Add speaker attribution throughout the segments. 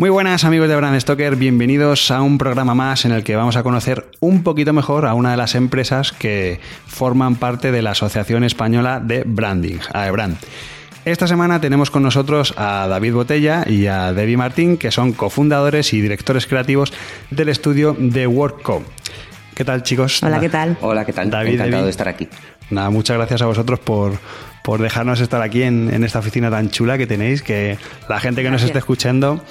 Speaker 1: Muy buenas amigos de Brand Stoker, bienvenidos a un programa más en el que vamos a conocer un poquito mejor a una de las empresas que forman parte de la Asociación Española de Branding, AEBRAND. Esta semana tenemos con nosotros a David Botella y a Debbie Martín, que son cofundadores y directores creativos del estudio The WorkCo. ¿Qué tal, chicos?
Speaker 2: Hola, ¿qué tal?
Speaker 3: Hola, ¿qué tal? David, Encantado de estar aquí.
Speaker 1: Nada, muchas gracias a vosotros por, por dejarnos estar aquí en, en, esta oficina tan chula que tenéis, que la gente que nos esté escuchando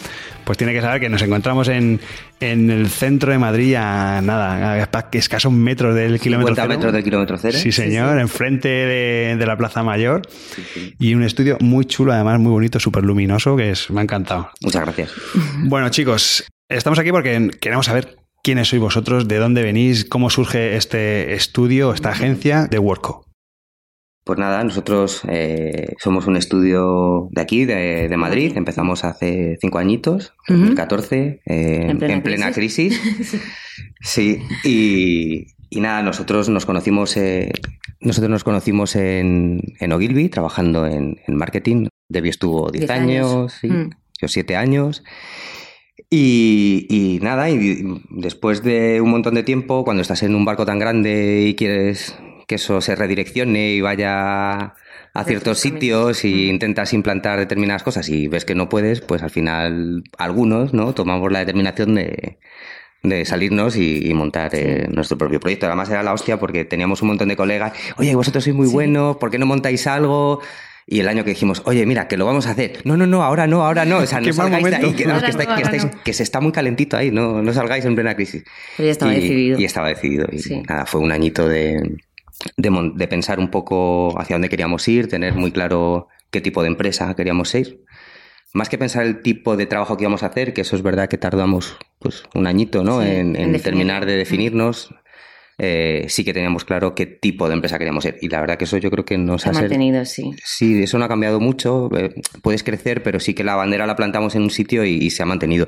Speaker 1: pues tiene que saber que nos encontramos en, en el centro de Madrid a nada, a escasos metros del kilómetro cero.
Speaker 3: metros del kilómetro cero.
Speaker 1: Sí, señor, enfrente de, de, la Plaza Mayor. Sí, y un estudio muy chulo, además muy bonito, súper luminoso, que es, me ha encantado.
Speaker 3: Muchas gracias.
Speaker 1: Bueno, chicos, estamos aquí porque queremos saber quiénes sois vosotros, de dónde venís, cómo surge este estudio, esta agencia de Worko.
Speaker 3: Pues nada, nosotros eh, somos un estudio de aquí, de, de, Madrid. Empezamos hace cinco añitos, uh -huh. 2014, eh, en plena, en plena crisis. crisis. sí, y, y, nada, nosotros nos conocimos, eh, nosotros nos conocimos en, en Ogilvy, trabajando en, en marketing. Debbie estuvo 10 años, años sí, mm. yo 7 años. Y, y, nada, y después de un montón de tiempo, cuando estás en un barco tan grande y quieres que eso se redireccione y vaya a ciertos sitios y intentas implantar determinadas cosas y ves que no puedes, pues al final algunos no tomamos la determinación de, de salirnos y, y montar sí. eh, nuestro propio proyecto. Además era la hostia porque teníamos un montón de colegas, oye, vosotros sois muy sí. buenos, ¿por qué no montáis algo? Y el año que dijimos, oye, mira, que lo vamos a hacer. No, no, no, ahora no, ahora no. O sea, no salgáis de ahí, que, no, que, está, que, estáis, que, se está muy calentito ahí, no, no salgáis en plena crisis.
Speaker 2: Pero ya estaba
Speaker 3: y,
Speaker 2: decidido.
Speaker 3: Y estaba decidido. Y sí. nada, fue un añito de, de, de, pensar un poco hacia dónde queríamos ir, tener muy claro qué tipo de empresa queríamos ser. Más que pensar el tipo de trabajo que íbamos a hacer, que eso es verdad que tardamos pues, un añito ¿no? Sí, en, en, en terminar de definirnos, eh, sí que teníamos claro qué tipo de empresa queríamos ser. Y la verdad que eso yo creo que nos
Speaker 2: ha,
Speaker 3: ha
Speaker 2: mantenido, sí.
Speaker 3: Sí, eso no ha cambiado mucho. Eh, puedes crecer, pero sí que la bandera la plantamos en un sitio y, y se ha mantenido.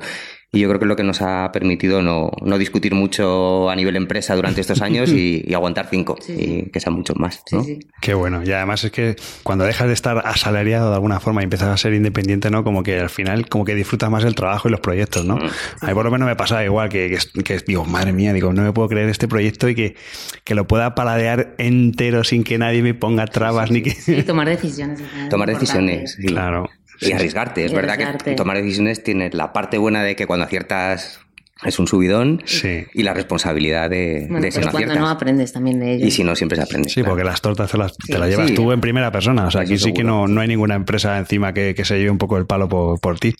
Speaker 3: Y yo creo que es lo que nos ha permitido no, no discutir mucho a nivel empresa durante estos años y, y aguantar cinco, sí, y que sean muchos más. ¿no?
Speaker 1: Sí, Qué bueno. Y además es que cuando dejas de estar asalariado de alguna forma y empiezas a ser independiente, ¿no? Como que al final como que disfrutas más el trabajo y los proyectos, ¿no? A mí por lo menos me pasa igual, que, que, que, digo, madre mía, digo, no me puedo creer este proyecto y que, que lo pueda paladear entero sin que nadie me ponga trabas ni que...
Speaker 2: Y tomar decisiones.
Speaker 3: Tomar decisiones, sí.
Speaker 1: Claro.
Speaker 3: Y arriesgarte. Es y verdad arriesgarte. que tomar decisiones tiene la parte buena de que cuando aciertas es un subidón
Speaker 1: sí.
Speaker 3: y la responsabilidad de,
Speaker 2: bueno,
Speaker 3: de si
Speaker 2: pero
Speaker 3: no
Speaker 2: cuando
Speaker 3: aciertas.
Speaker 2: no aprendes también de ello.
Speaker 3: Y si no, siempre se aprende.
Speaker 1: Sí, claro. porque las tortas te las, sí. te las llevas sí. tú en primera persona. O sea, aquí sí que no, no hay ninguna empresa encima que, que se lleve un poco el palo por, por ti.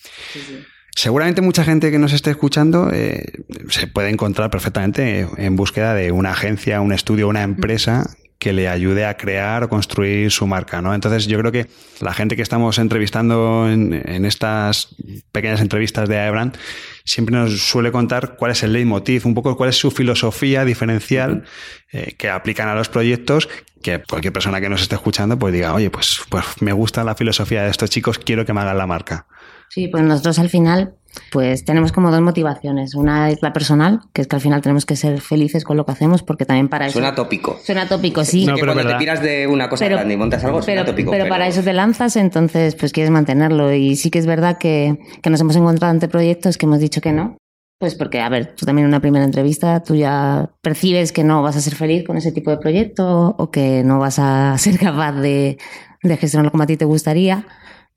Speaker 1: Seguramente mucha gente que nos esté escuchando eh, se puede encontrar perfectamente en búsqueda de una agencia, un estudio, una empresa que le ayude a crear o construir su marca, ¿no? Entonces yo creo que la gente que estamos entrevistando en, en estas pequeñas entrevistas de Aebrand siempre nos suele contar cuál es el leitmotiv, un poco cuál es su filosofía diferencial eh, que aplican a los proyectos, que cualquier persona que nos esté escuchando pues diga, oye, pues, pues me gusta la filosofía de estos chicos, quiero que me hagan la marca.
Speaker 2: Sí, pues nosotros al final pues tenemos como dos motivaciones. Una es la personal, que es que al final tenemos que ser felices con lo que hacemos, porque también para eso...
Speaker 3: Suena tópico.
Speaker 2: Suena tópico, sí.
Speaker 3: No, que cuando verdad. te tiras de una cosa pero, grande y montas algo,
Speaker 2: pero,
Speaker 3: suena tópico.
Speaker 2: Pero, pero, para eso te lanzas, entonces pues quieres mantenerlo. Y sí que es verdad que, que nos hemos encontrado ante proyectos que hemos dicho que no. Pues porque, a ver, tú también en una primera entrevista, tú ya percibes que no vas a ser feliz con ese tipo de proyecto o que no vas a ser capaz de, de gestionarlo como a ti te gustaría.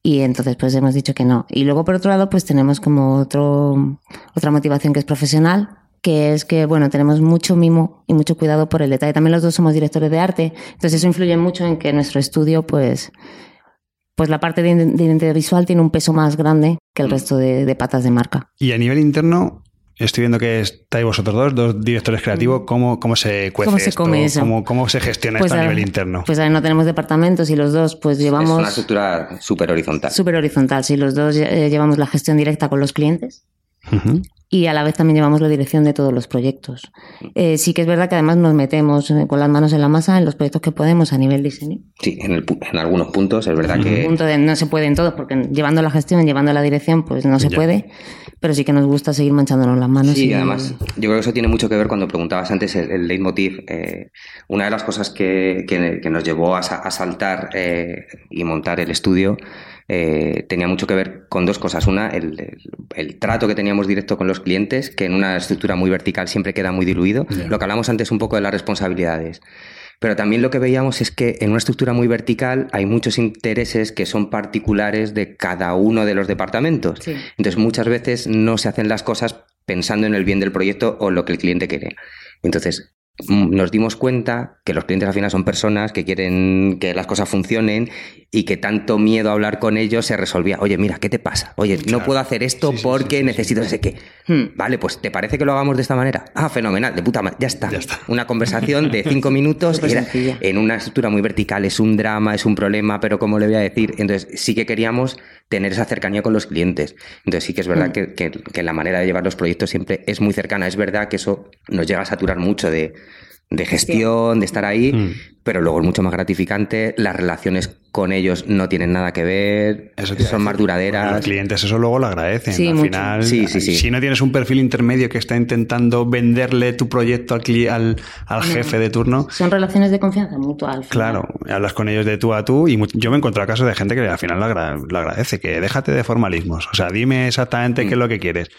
Speaker 2: Y entonces pues hemos dicho que no. Y luego por otro lado pues tenemos como otro, otra motivación que es profesional, que es que, bueno, tenemos mucho mimo y mucho cuidado por el detalle. También los dos somos directores de arte, entonces eso influye mucho en que nuestro estudio pues, pues la parte de, de identidad visual tiene un peso más grande que el resto de, de patas de marca.
Speaker 1: Y a nivel interno, estoy viendo que estáis vosotros dos, dos directores creativos, ¿cómo, cómo se cuece ¿Cómo se come eso? ¿Cómo, se gestiona pues esto a, nivel interno?
Speaker 2: Pues no tenemos departamentos y los dos pues llevamos... Es
Speaker 3: una estructura súper horizontal.
Speaker 2: Súper horizontal, sí, los dos eh, llevamos la gestión directa con los clientes y a la vez también llevamos la dirección de todos los proyectos. Eh, sí que es verdad que además nos metemos eh, con las manos en la masa en los proyectos que podemos a nivel diseño.
Speaker 3: Sí, en, algunos puntos es verdad que...
Speaker 2: Punto no se puede en todos, porque llevando la gestión, llevando la dirección, pues no se puede, pero sí que nos gusta seguir manchándonos las manos.
Speaker 3: Sí, y además, yo creo que eso tiene mucho que ver cuando preguntabas antes el, leitmotiv. Eh, una de las cosas que, nos llevó a, saltar y montar el estudio eh, tenía mucho que ver con dos cosas. Una, el, trato que teníamos directo con los clientes, que en una estructura muy vertical siempre queda muy diluido. Lo que hablamos antes un poco de las responsabilidades. Pero también lo que veíamos es que en una estructura muy vertical hay muchos intereses que son particulares de cada uno de los departamentos. Entonces muchas veces no se hacen las cosas pensando en el bien del proyecto o lo que el cliente quiere. Entonces, nos dimos cuenta que los clientes al final son personas que quieren que las cosas funcionen y que tanto miedo a hablar con ellos se resolvía. Oye, mira, ¿qué te pasa? Oye, no puedo hacer esto porque necesito ese qué. Hmm. Vale, pues ¿te parece que lo hagamos de esta manera? Ah, fenomenal, de puta madre. Ya está. Una conversación de cinco minutos en una estructura muy vertical. Es un drama, es un problema, pero ¿cómo le voy a decir? Entonces, sí que queríamos tener esa cercanía con los clientes. Entonces, sí que es verdad hmm. que, que la manera de llevar los proyectos siempre es muy cercana. Es verdad que eso nos llega a saturar mucho de de gestión, de estar ahí, mm. pero luego es mucho más gratificante, las relaciones con ellos no tienen nada que ver, eso son más duraderas.
Speaker 1: Los clientes eso luego lo agradecen. al final, si no tienes un perfil intermedio que está intentando venderle tu proyecto al, al, jefe de turno.
Speaker 2: Son relaciones de confianza mutua.
Speaker 1: Claro, hablas con ellos de tú a tú y yo me encontré casos de gente que al final lo, agradece, que déjate de formalismos. O sea, dime exactamente qué es mm. lo que quieres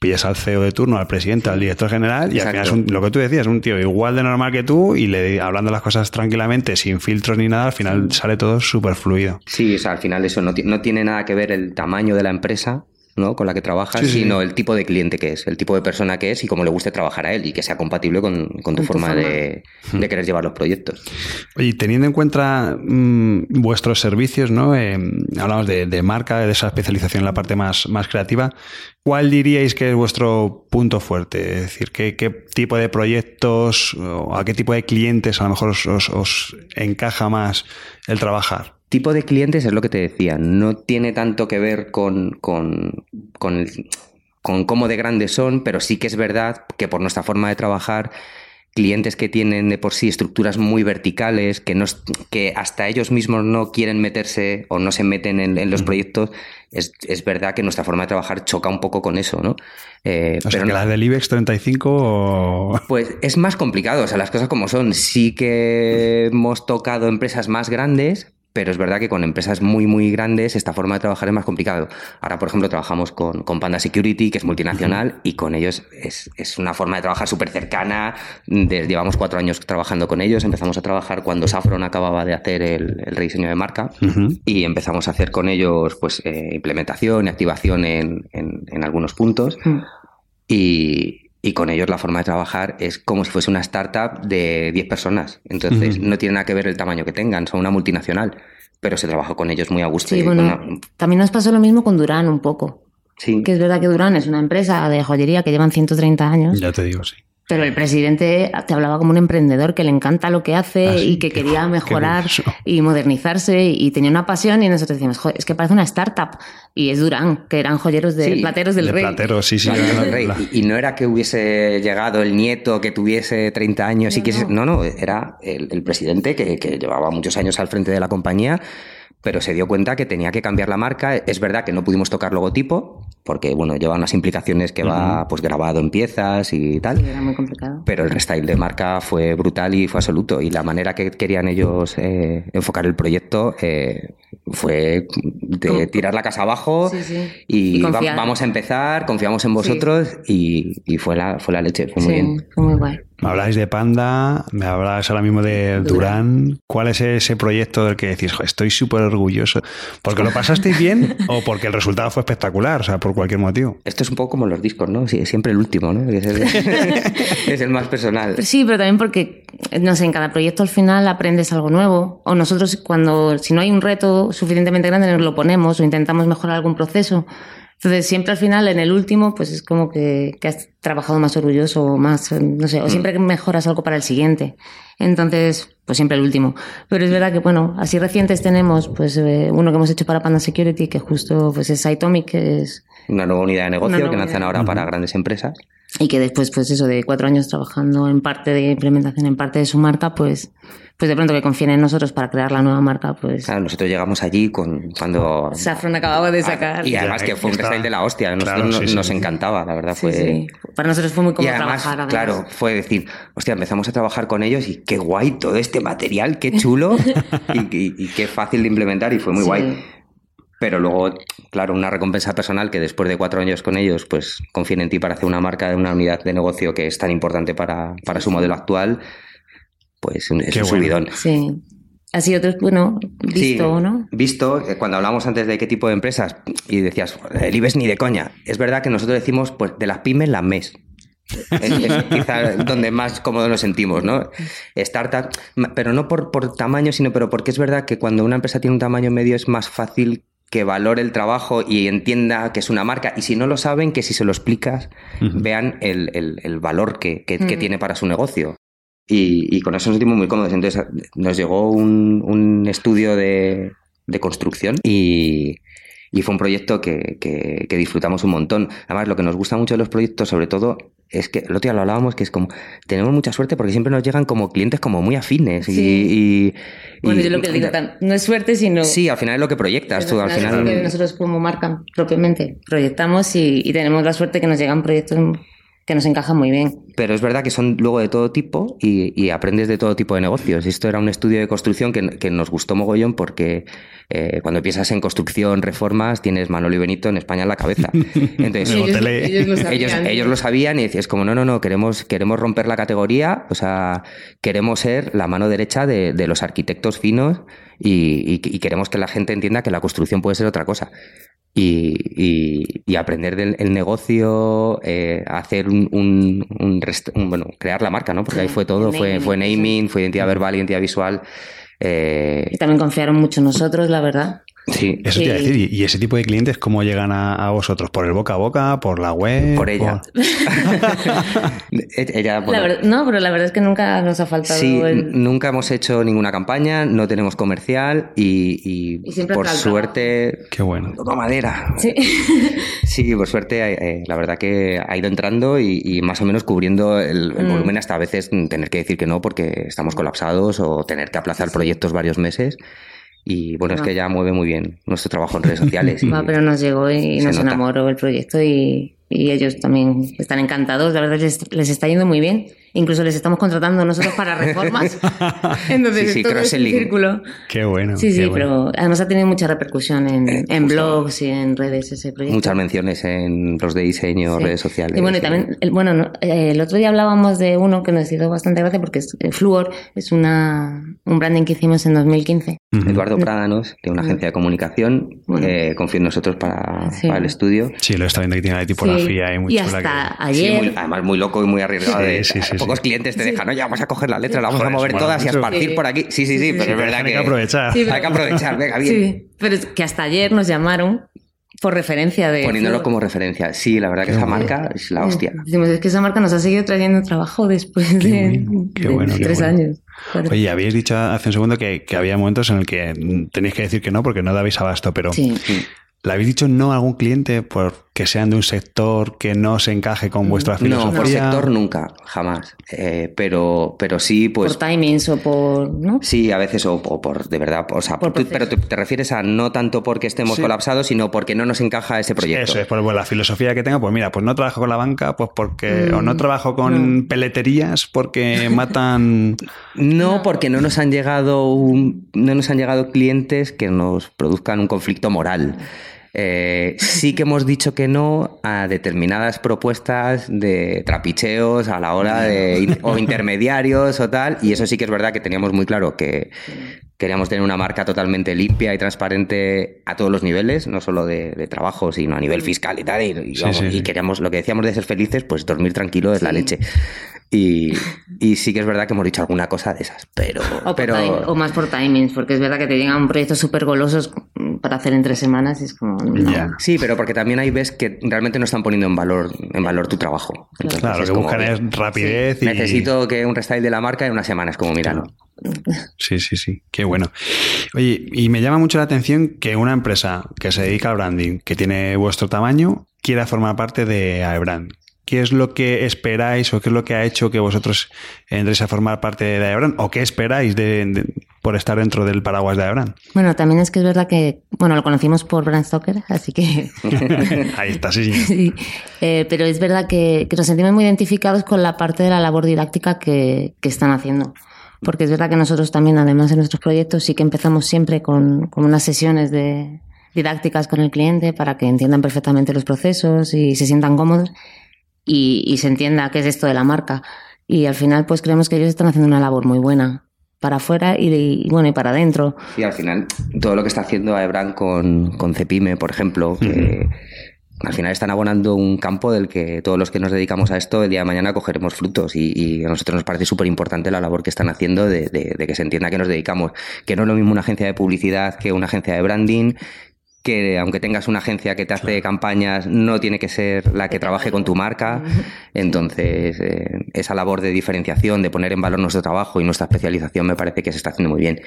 Speaker 1: pillas al CEO de turno, al presidente, al director general, y al final es lo que tú decías, un tío igual de normal que tú y le hablando las cosas tranquilamente, sin filtros ni nada, al final sale todo súper fluido.
Speaker 3: Sí, o sea, al final eso no, no tiene nada que ver el tamaño de la empresa ¿no? con la que trabajas, sino el tipo de cliente que es, el tipo de persona que es y cómo le guste trabajar a él y que sea compatible con, tu, forma, De, querer llevar los proyectos.
Speaker 1: Oye, teniendo en cuenta mm, vuestros servicios, ¿no? Eh, hablamos de, marca, de esa especialización en la parte más, más creativa, ¿cuál diríais que es vuestro punto fuerte? Es decir, ¿qué, qué tipo de proyectos o a qué tipo de clientes a lo mejor os encaja más el trabajar?
Speaker 3: Tipo de clientes es lo que te decía, no tiene tanto que ver con, con, con, con cómo de grandes son, pero sí que es verdad que por nuestra forma de trabajar clientes que tienen de por sí estructuras muy verticales, que, no, que hasta ellos mismos no quieren meterse o no se meten en, los proyectos, es, es, verdad que nuestra forma de trabajar choca un poco con eso, ¿no?
Speaker 1: Eh, o sea, que la del IBEX 35
Speaker 3: Pues es más complicado, o sea, las cosas como son. Sí que hemos tocado empresas más grandes, pero es verdad que con empresas muy, muy grandes esta forma de trabajar es más complicado. Ahora, por ejemplo, trabajamos con, con Panda Security, que es multinacional, y con ellos es, es, una forma de trabajar súper cercana. llevamos cuatro años trabajando con ellos. Empezamos a trabajar cuando Safron acababa de hacer el, el rediseño de marca y empezamos a hacer con ellos pues eh, implementación y activación en, en, en algunos puntos. Mm. Y, y con ellos la forma de trabajar es como si fuese una startup de 10 personas. Entonces, no tiene nada que ver el tamaño que tengan, son una multinacional, pero se trabaja con ellos muy a gusto.
Speaker 2: Sí, bueno, también nos pasó lo mismo con Durán un poco. Sí. Que es verdad que Durán es una empresa de joyería que llevan 130 años.
Speaker 1: Ya te digo, sí.
Speaker 2: Pero el presidente te hablaba como un emprendedor que le encanta lo que hace ah, y que quería mejorar y modernizarse y tenía una pasión y nosotros decíamos, es que parece una startup. Y es Durán, que eran joyeros de plateros del rey.
Speaker 1: Plateros, sí, sí.
Speaker 3: Y, no era que hubiese llegado el nieto que tuviese 30 años y que... No, no, era el, presidente que, que llevaba muchos años al frente de la compañía pero se dio cuenta que tenía que cambiar la marca. Es verdad que no pudimos tocar logotipo, porque bueno, lleva unas implicaciones que va pues grabado en piezas y tal.
Speaker 2: era muy complicado.
Speaker 3: Pero el restyle de marca fue brutal y fue absoluto. Y la manera que querían ellos eh, enfocar el proyecto eh, fue de tirar la casa abajo y, vamos a empezar, confiamos en vosotros y, fue, la, fue la leche, fue muy bien.
Speaker 2: Fue muy guay.
Speaker 1: Me habláis de Panda, me habláis ahora mismo de Durán. ¿Cuál es ese proyecto del que decís, estoy súper orgulloso? ¿Porque lo pasasteis bien o porque el resultado fue espectacular? O sea, por cualquier motivo.
Speaker 3: Esto es un poco como los discos, ¿no? Sí, siempre el último, ¿no? Es el, es el más personal.
Speaker 2: Sí, pero también porque, no sé, en cada proyecto al final aprendes algo nuevo. O nosotros, cuando, si no hay un reto suficientemente grande, nos lo ponemos o intentamos mejorar algún proceso Entonces, siempre al final, en el último, pues es como que, que has trabajado más orgulloso o más, no sé, o mm. siempre que mejoras algo para el siguiente. Entonces, pues siempre el último. Pero es verdad que, bueno, así recientes tenemos, pues, eh, uno que hemos hecho para Panda Security, que justo, pues, es Itomic, que es...
Speaker 3: Una nueva unidad de negocio que lanzan ahora para grandes empresas.
Speaker 2: Y que después, pues eso, de cuatro años trabajando en parte de implementación, en parte de su marca, pues, pues de pronto que confíen en nosotros para crear la nueva marca, pues...
Speaker 3: Claro, nosotros llegamos allí con cuando...
Speaker 2: Saffron acababa de sacar.
Speaker 3: Y además que fue un style de la hostia, nosotros nos, encantaba, la verdad fue...
Speaker 2: Para nosotros fue muy cómodo trabajar.
Speaker 3: Claro, fue decir, hostia, empezamos a trabajar con ellos y qué guay todo este material, qué chulo y, qué fácil de implementar y fue muy guay. Pero luego, claro, una recompensa personal que después de cuatro años con ellos, pues confíen en ti para hacer una marca de una unidad de negocio que es tan importante para, para su modelo actual pues es un subidón.
Speaker 2: Sí. Ha sido, bueno, visto, sí, ¿no?
Speaker 3: Visto, eh, cuando hablamos antes de qué tipo de empresas y decías, el IBEX ni de coña. Es verdad que nosotros decimos, pues, de las pymes, las MES. Es, quizá donde más cómodo nos sentimos, ¿no? Startup, pero no por, por tamaño, sino pero porque es verdad que cuando una empresa tiene un tamaño medio es más fácil que valore el trabajo y entienda que es una marca. Y si no lo saben, que si se lo explicas, vean el, el, valor que, que, que, tiene para su negocio. Y, con eso nos sentimos muy cómodos. Entonces nos llegó un, un estudio de, de construcción y, y fue un proyecto que, que, disfrutamos un montón. Además, lo que nos gusta mucho de los proyectos, sobre todo, es que el otro día lo hablábamos, que es como, tenemos mucha suerte porque siempre nos llegan como clientes como muy afines. Y,
Speaker 2: bueno, yo lo que digo, no es suerte, sino...
Speaker 3: Sí, al final es lo que proyectas tú. Al final...
Speaker 2: nosotros como marca propiamente proyectamos y, y tenemos la suerte que nos llegan proyectos que nos encaja muy bien.
Speaker 3: Pero es verdad que son luego de todo tipo y, aprendes de todo tipo de negocios. Esto era un estudio de construcción que, nos gustó mogollón porque eh, cuando piensas en construcción, reformas, tienes Manolo y Benito en España en la cabeza. Entonces, ellos, lo sabían y decías como, no, no, no, queremos, queremos romper la categoría, o sea, queremos ser la mano derecha de, los arquitectos finos y, queremos que la gente entienda que la construcción puede ser otra cosa y, aprender del negocio, eh, hacer un, un, bueno, crear la marca, ¿no? Porque ahí fue todo, fue, fue naming, fue identidad verbal, identidad visual.
Speaker 2: Eh, y también confiaron mucho en nosotros, la verdad.
Speaker 1: Sí. Eso te iba a decir. ¿Y ese tipo de clientes cómo llegan a, vosotros? ¿Por el boca a boca? ¿Por la web?
Speaker 3: Por ella.
Speaker 2: ella no, pero la verdad es que nunca nos ha faltado.
Speaker 3: Sí, nunca hemos hecho ninguna campaña, no tenemos comercial y, por suerte.
Speaker 1: Qué bueno.
Speaker 3: Toda madera. Sí. sí, por suerte, eh, la verdad que ha ido entrando y, más o menos cubriendo el, mm. volumen hasta a veces tener que decir que no porque estamos colapsados o tener que aplazar proyectos varios meses. Y bueno, es que ya mueve muy bien nuestro trabajo en redes sociales.
Speaker 2: pero nos llegó y nos enamoró el proyecto y, y ellos también están encantados. La verdad les, les está yendo muy bien. Incluso les estamos contratando nosotros para reformas. Entonces, sí, sí, todo es un círculo.
Speaker 1: Qué bueno.
Speaker 2: Sí, sí, pero además ha tenido mucha repercusión en, eh, en blogs y en redes ese proyecto.
Speaker 3: Muchas menciones en los de diseño, redes sociales.
Speaker 2: Y bueno, y también, el, bueno, eh, el otro día hablábamos de uno que nos hizo bastante gracia porque es eh, Fluor, es una, un branding que hicimos en 2015.
Speaker 3: Eduardo Prádanos, de una agencia de comunicación, eh, confió en nosotros para, para, el estudio.
Speaker 1: Sí, lo está viendo que tiene la tipografía y muy
Speaker 2: hasta ayer.
Speaker 3: además, muy loco y muy arriesgado. Sí, sí, pocos clientes te dejan, oye, vamos a coger la letra, la vamos a mover todas y a esparcir por aquí. Sí, sí, sí, pero es verdad que,
Speaker 1: hay que aprovechar.
Speaker 3: hay que aprovechar, venga, bien.
Speaker 2: Sí, pero es que hasta ayer nos llamaron por referencia de.
Speaker 3: Poniéndolo como referencia. Sí, la verdad que esa marca es la hostia.
Speaker 2: Decimos, es que esa marca nos ha seguido trayendo trabajo después de, tres años.
Speaker 1: Oye, habéis dicho hace un segundo que, que, había momentos en el que tenéis que decir que no porque no dabais abasto, pero sí. ¿Le habéis dicho no a algún cliente por que sean de un sector que no se encaje con mm, vuestra filosofía?
Speaker 3: No, por sector nunca, jamás. Eh, pero, pero sí, pues.
Speaker 2: Por timings o por. ¿no?
Speaker 3: Sí, a veces, o, por, de verdad. O sea, pero te, refieres a no tanto porque estemos colapsados, sino porque no nos encaja ese proyecto.
Speaker 1: Eso es, por la filosofía que tengo, pues mira, pues no trabajo con la banca, pues porque. o no mm, trabajo con peleterías porque matan.
Speaker 3: no, porque no nos han llegado no nos han llegado clientes que nos produzcan un conflicto moral. Eh, sí que hemos dicho que no a determinadas propuestas de trapicheos a la hora de o intermediarios o tal, y eso sí que es verdad que teníamos muy claro que queríamos tener una marca totalmente limpia y transparente a todos los niveles, no solo de, trabajo, sino a nivel fiscal y tal, y, queríamos, lo que decíamos de ser felices, pues dormir tranquilo es la leche. Y, sí que es verdad que hemos dicho alguna cosa de esas, pero...
Speaker 2: O,
Speaker 3: pero...
Speaker 2: o más por timings, porque es verdad que te llegan proyectos súper golosos para hacer en tres semanas es como...
Speaker 3: Sí, pero porque también hay ves que realmente no están poniendo en valor, en valor tu trabajo.
Speaker 1: claro, lo que buscan es rapidez y...
Speaker 3: Necesito que un restyle de la marca en una semana, es como, mira,
Speaker 1: Sí, sí, sí, qué bueno. Oye, y me llama mucho la atención que una empresa que se dedica al branding, que tiene vuestro tamaño, quiera formar parte de AeBrand. ¿Qué es lo que esperáis o qué es lo que ha hecho que vosotros entréis a formar parte de Aebran? ¿O qué esperáis de, por estar dentro del paraguas de Aebran?
Speaker 2: Bueno, también es que es verdad que, bueno, lo conocimos por Stoker, así que...
Speaker 1: Ahí está, sí. sí.
Speaker 2: Eh, pero es verdad que, nos sentimos muy identificados con la parte de la labor didáctica que, están haciendo. Porque es verdad que nosotros también, además de nuestros proyectos, sí que empezamos siempre con, con unas sesiones de didácticas con el cliente para que entiendan perfectamente los procesos y se sientan cómodos y, se entienda qué es esto de la marca. Y al final, pues creemos que ellos están haciendo una labor muy buena para afuera y, bueno y para adentro.
Speaker 3: Y al final, todo lo que está haciendo Aebran con, con Cepime, por ejemplo, que al final están abonando un campo del que todos los que nos dedicamos a esto el día de mañana cogeremos frutos y, a nosotros nos parece súper importante la labor que están haciendo de, de, que se entienda que nos dedicamos, que no es lo mismo una agencia de publicidad que una agencia de branding, que aunque tengas una agencia que te hace campañas, no tiene que ser la que trabaje con tu marca. Entonces, eh, esa labor de diferenciación, de poner en valor nuestro trabajo y nuestra especialización me parece que se está haciendo muy bien.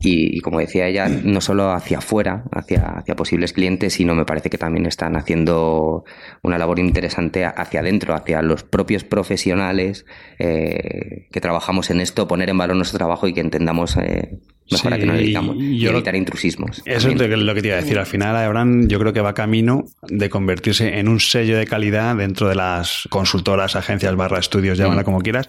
Speaker 3: Y, como decía ella, no solo hacia afuera, hacia, hacia posibles clientes, sino me parece que también están haciendo una labor interesante hacia adentro, hacia los propios profesionales eh, que trabajamos en esto, poner en valor nuestro trabajo y que entendamos eh, mejor a que nos dedicamos y evitar intrusismos.
Speaker 1: Eso es lo que te iba a decir. Al final, Aebran yo creo que va camino de convertirse en un sello de calidad dentro de las consultoras, agencias, barra estudios, llámala mm. como quieras,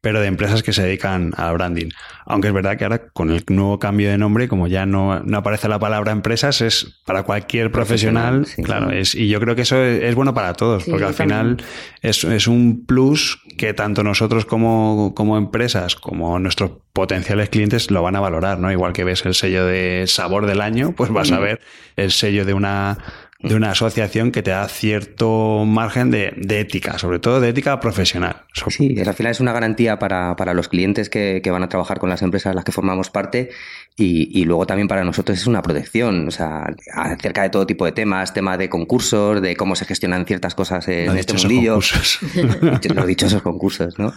Speaker 1: pero de empresas que se dedican al branding. Aunque es verdad que ahora con el nuevo cambio de nombre, como ya no, no aparece la palabra empresas, es para cualquier profesional, claro, es, y yo creo que eso es, bueno para todos, porque al final es, es, un plus que tanto nosotros como, como empresas, como nuestros potenciales clientes lo van a valorar, ¿no? Igual que ves el sello de sabor del año, pues vas a mm. ver el sello de una de una asociación que te da cierto margen de, ética, sobre todo de ética profesional.
Speaker 3: Sí, al final es una garantía para, los clientes que, van a trabajar con las empresas a las que formamos parte y, luego también para nosotros es una protección, o sea, acerca de todo tipo de temas, tema de concursos, de cómo se gestionan ciertas cosas en este mundillo. Concursos. Los dichosos concursos, ¿no?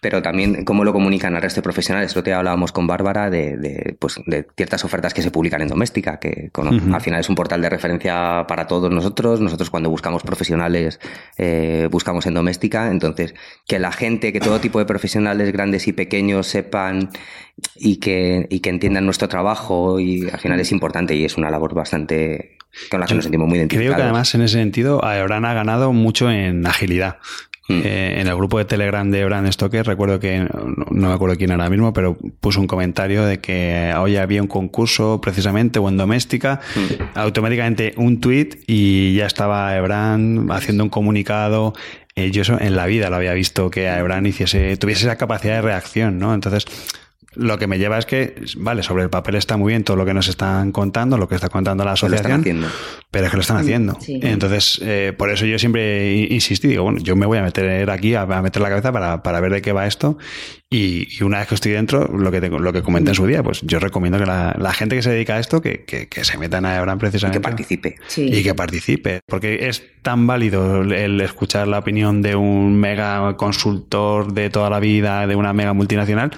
Speaker 3: Pero también cómo lo comunican al resto de profesionales. Lo que hablábamos con Bárbara de, pues, de ciertas ofertas que se publican en Doméstica, que al final es un portal de referencia para todos nosotros. Nosotros cuando buscamos profesionales eh, buscamos en doméstica. Entonces, que la gente, que todo tipo de profesionales grandes y pequeños sepan y que, y que entiendan nuestro trabajo y al final es importante y es una labor bastante con la que nos sentimos muy identificados.
Speaker 1: Creo que además en ese sentido Aebran ha ganado mucho en agilidad. Mm. Eh, en el grupo de Telegram de Brand Stoker recuerdo que, no, me acuerdo quién era mismo, pero puso un comentario de que hoy había un concurso precisamente o en doméstica, mm. automáticamente un tweet y ya estaba Ebran haciendo un comunicado. Eh, yo eso en la vida lo había visto que Ebran hiciese, tuviese esa capacidad de reacción, ¿no? Entonces, lo que me lleva es que, vale, sobre el papel está muy bien todo lo que nos están contando, lo que está contando la asociación, pero es que lo están haciendo. Entonces, eh, por eso yo siempre insistí, digo, bueno, yo me voy a meter aquí, a, meter la cabeza para, para, ver de qué va esto y, una vez que estoy dentro, lo que, lo que comenté en su día, pues yo recomiendo que la, gente que se dedica a esto, que, que, se metan a Ebran precisamente.
Speaker 3: Y que participe.
Speaker 1: Y que participe. Porque es tan válido el escuchar la opinión de un mega consultor de toda la vida, de una mega multinacional,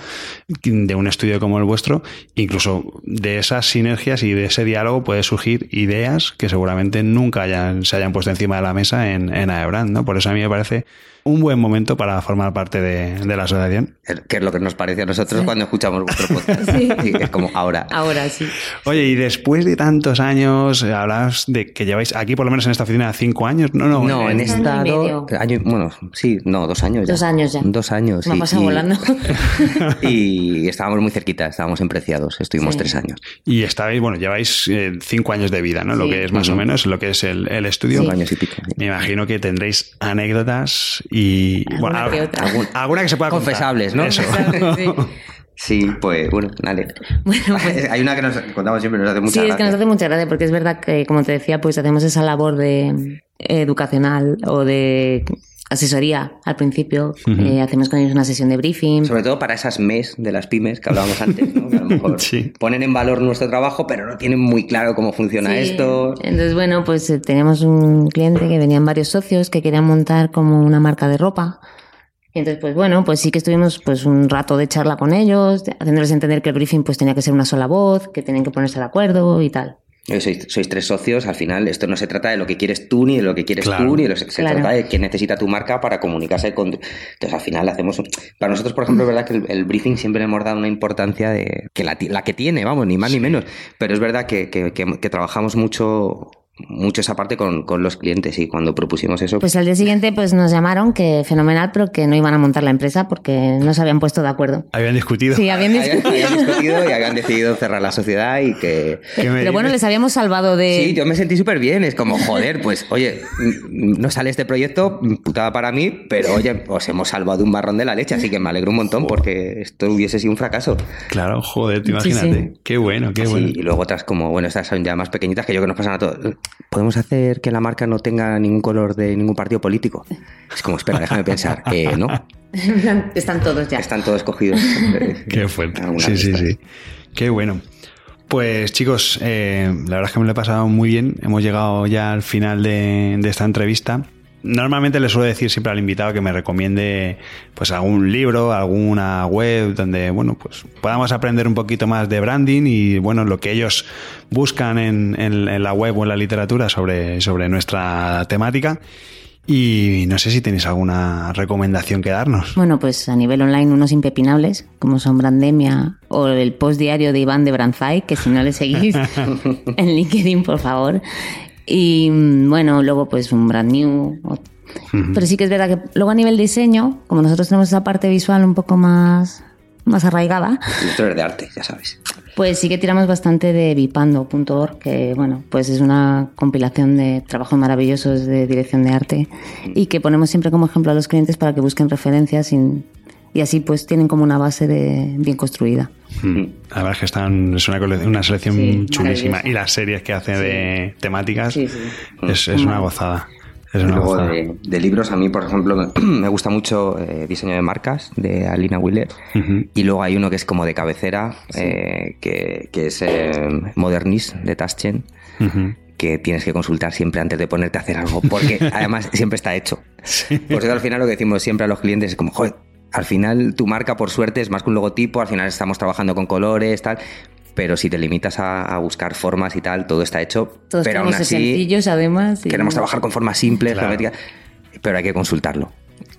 Speaker 1: de un estudio como el vuestro. Incluso de esas sinergias y de ese diálogo puede surgir ideas que seguramente nunca hayan, se hayan puesto encima de la mesa en, en Aebran, ¿no? Por eso a mí me parece un buen momento para formar parte de, la asociación.
Speaker 3: Que es lo que nos parece a nosotros cuando escuchamos vuestro podcast. Sí. es como ahora.
Speaker 2: Ahora sí.
Speaker 1: Oye, y después de tantos años, eh, hablas de que lleváis aquí, por lo menos en esta oficina, cinco años. No, no.
Speaker 3: No, en, esta. Año, bueno, sí, no, dos años ya.
Speaker 2: Dos años ya.
Speaker 3: Dos años.
Speaker 2: Me pasa volando.
Speaker 3: y estábamos muy cerquita, estábamos en Preciados, estuvimos tres años.
Speaker 1: Y estáis, bueno, lleváis eh, cinco años de vida, ¿no? Lo que es más o menos lo que es el, el estudio.
Speaker 3: Cinco años y pico.
Speaker 1: Me imagino que tendréis anécdotas y
Speaker 2: ¿Alguna bueno, que
Speaker 1: alguna que se pueda
Speaker 3: confesables, ¿no?
Speaker 1: Eso.
Speaker 3: Sí. pues bueno, dale. Bueno, pues, Hay una que nos contamos siempre, nos hace mucha
Speaker 2: gracia.
Speaker 3: Sí,
Speaker 2: es que nos hace mucha gracia porque es verdad que, como te decía, pues hacemos esa labor de educacional o de asesoría al principio. Eh, hacemos con ellos una sesión de briefing.
Speaker 3: Sobre todo para esas MES de las pymes que hablábamos antes, ¿no? que a lo mejor ponen en valor nuestro trabajo, pero no tienen muy claro cómo funciona esto.
Speaker 2: Entonces, bueno, pues eh, teníamos un cliente que venían varios socios que querían montar como una marca de ropa. Y entonces, pues bueno, pues sí que estuvimos pues un rato de charla con ellos, haciéndoles entender que el briefing pues tenía que ser una sola voz, que tenían que ponerse de acuerdo y tal.
Speaker 3: Sois, tres socios, al final esto no se trata de lo que quieres tú ni de lo que quieres tú, ni se trata de quién necesita tu marca para comunicarse con... Entonces al final hacemos... Para nosotros, por ejemplo, es verdad que el, briefing siempre le hemos dado una importancia de que la, que tiene, vamos, ni más ni menos, pero es verdad que, que trabajamos mucho mucho esa parte con, con, los clientes y cuando propusimos eso.
Speaker 2: Pues al día siguiente pues nos llamaron que fenomenal, pero que no iban a montar la empresa porque no se habían puesto de acuerdo.
Speaker 1: Habían discutido.
Speaker 2: Sí, habían discutido.
Speaker 3: Habían, discutido y habían decidido cerrar la sociedad y que...
Speaker 2: Pero bueno, les habíamos salvado de...
Speaker 3: Sí, yo me sentí súper bien. Es como, joder, pues oye, no sale este proyecto, putada para mí, pero oye, os hemos salvado de un barrón de la leche, así que me alegro un montón porque esto hubiese sido un fracaso.
Speaker 1: Claro, joder, te imagínate. Qué bueno, qué bueno.
Speaker 3: y luego otras como, bueno, estas son ya más pequeñitas que yo que nos pasan a todos podemos hacer que la marca no tenga ningún color de ningún partido político. Es como, espera, déjame pensar. Eh, no.
Speaker 2: Están todos ya.
Speaker 3: Están todos cogidos.
Speaker 1: Qué fuerte. Sí, sí, sí. Qué bueno. Pues chicos, eh, la verdad es que me lo he pasado muy bien. Hemos llegado ya al final de esta entrevista. Normalmente le suelo decir siempre al invitado que me recomiende pues algún libro, alguna web donde bueno pues podamos aprender un poquito más de branding y bueno lo que ellos buscan en, en, la web o en la literatura sobre, sobre nuestra temática. Y no sé si tenéis alguna recomendación que darnos.
Speaker 2: Bueno, pues a nivel online unos impepinables, como son Brandemia o el post diario de Iván de Branzai, que si no le seguís en LinkedIn, por favor, y mm, bueno, luego pues un brand new. Pero sí que es verdad que luego a nivel diseño, como nosotros tenemos esa parte visual un poco más, más arraigada.
Speaker 3: Esto es de arte, ya sabes.
Speaker 2: Pues sí que tiramos bastante de vipando.org, que bueno, pues es una compilación de trabajos maravillosos de dirección de arte y que ponemos siempre como ejemplo a los clientes para que busquen referencias y así pues tienen como una base de, bien construida.
Speaker 1: Hmm. La verdad es que están, es una, una selección chulísima. Y las series que hace de temáticas es, una gozada. Es una
Speaker 3: luego De, libros, a mí, por ejemplo, me gusta mucho eh, Diseño de Marcas de Alina Wheeler. Y luego hay uno que es como de cabecera, eh, que, es eh, Modernist de Taschen. que tienes que consultar siempre antes de ponerte a hacer algo, porque además siempre está hecho. Por eso al final lo que decimos siempre a los clientes es como, joder, al final tu marca, por suerte, es más que un logotipo, al final estamos trabajando con colores, tal. Pero si te limitas a, buscar formas y tal, todo está hecho.
Speaker 2: Todos
Speaker 3: pero
Speaker 2: aún así, sencillos, además.
Speaker 3: Queremos trabajar con formas simples, pero hay que consultarlo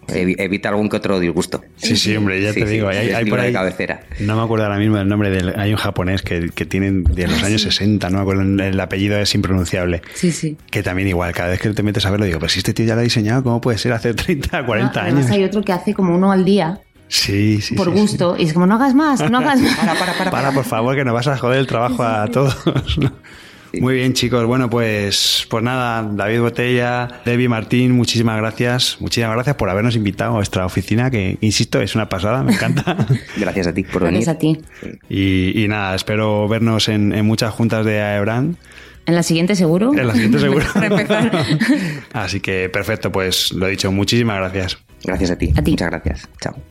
Speaker 3: evita algún que otro disgusto.
Speaker 1: Sí, sí, hombre, ya te digo, hay, por ahí,
Speaker 3: cabecera.
Speaker 1: No me acuerdo ahora mismo del nombre del. Hay un japonés que, que tienen de los ah, años 60, no me acuerdo, el apellido es impronunciable.
Speaker 2: Sí, sí.
Speaker 1: Que también igual, cada vez que te metes a verlo, digo, pues si este tío ya lo ha diseñado, ¿cómo puede ser hace 30, 40 años?
Speaker 2: hay otro que hace como uno al día.
Speaker 1: Sí, sí.
Speaker 2: Por gusto. Y es como, no hagas más, no hagas más.
Speaker 1: para, para, para, para. por favor, que nos vas a joder el trabajo a todos. Muy bien, chicos. Bueno, pues, pues nada, David Botella, Debbie Martín, muchísimas gracias. Muchísimas gracias por habernos invitado a nuestra oficina, que, insisto, es una pasada, me encanta.
Speaker 3: gracias a ti por venir.
Speaker 2: Gracias a ti.
Speaker 1: Y, nada, espero vernos en, muchas juntas de AEBRAND.
Speaker 2: En la siguiente seguro.
Speaker 1: En la siguiente seguro. Así que perfecto, pues lo he dicho, muchísimas gracias.
Speaker 3: Gracias a ti.
Speaker 2: A ti.
Speaker 3: Muchas gracias. Chao.